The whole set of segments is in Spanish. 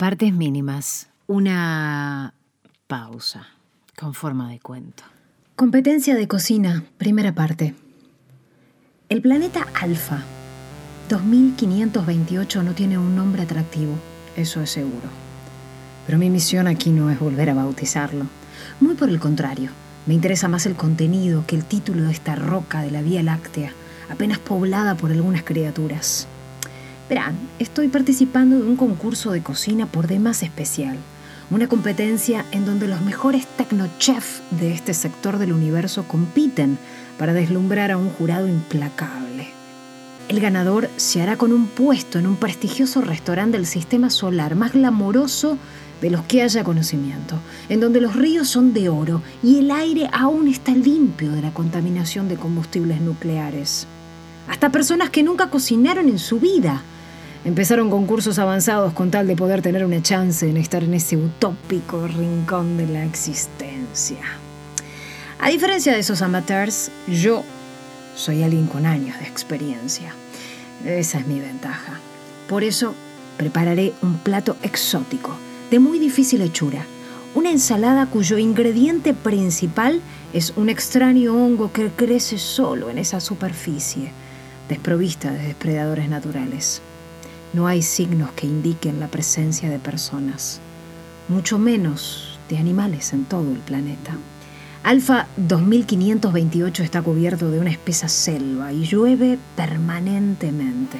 Partes mínimas. Una pausa con forma de cuento. Competencia de cocina, primera parte. El planeta Alfa 2528 no tiene un nombre atractivo, eso es seguro. Pero mi misión aquí no es volver a bautizarlo. Muy por el contrario, me interesa más el contenido que el título de esta roca de la Vía Láctea, apenas poblada por algunas criaturas. Verán, estoy participando de un concurso de cocina por demás especial. Una competencia en donde los mejores tecnochefs de este sector del universo compiten para deslumbrar a un jurado implacable. El ganador se hará con un puesto en un prestigioso restaurante del sistema solar más glamoroso de los que haya conocimiento, en donde los ríos son de oro y el aire aún está limpio de la contaminación de combustibles nucleares. Hasta personas que nunca cocinaron en su vida Empezaron concursos avanzados con tal de poder tener una chance en estar en ese utópico rincón de la existencia. A diferencia de esos amateurs, yo soy alguien con años de experiencia. Esa es mi ventaja. Por eso prepararé un plato exótico, de muy difícil hechura. Una ensalada cuyo ingrediente principal es un extraño hongo que crece solo en esa superficie, desprovista de depredadores naturales. No hay signos que indiquen la presencia de personas, mucho menos de animales en todo el planeta. Alfa 2528 está cubierto de una espesa selva y llueve permanentemente.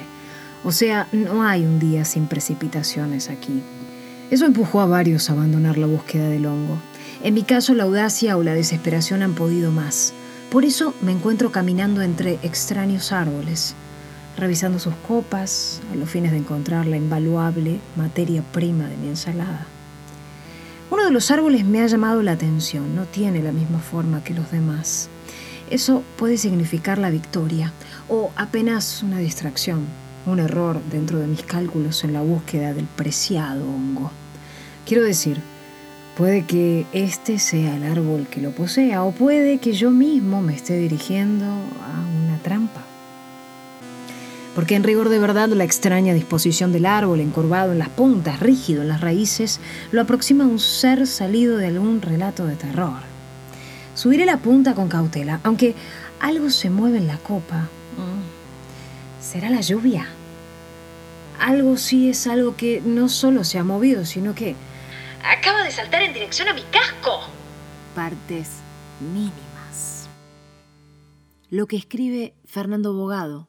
O sea, no hay un día sin precipitaciones aquí. Eso empujó a varios a abandonar la búsqueda del hongo. En mi caso, la audacia o la desesperación han podido más. Por eso me encuentro caminando entre extraños árboles, revisando sus copas a los fines de encontrar la invaluable materia prima de mi ensalada. Uno de los árboles me ha llamado la atención, no tiene la misma forma que los demás. Eso puede significar la victoria o apenas una distracción, un error dentro de mis cálculos en la búsqueda del preciado hongo. Quiero decir, puede que este sea el árbol que lo posea o puede que yo mismo me esté dirigiendo a trampa porque en rigor de verdad la extraña disposición del árbol, encorvado en las puntas, rígido en las raíces, lo aproxima a un ser salido de algún relato de terror. Subiré la punta con cautela, aunque algo se mueve en la copa. Mm. ¿Será la lluvia? Algo sí es algo que no solo se ha movido, sino que acaba de saltar en dirección a mi casco. Partes mínimas. Lo que escribe Fernando Bogado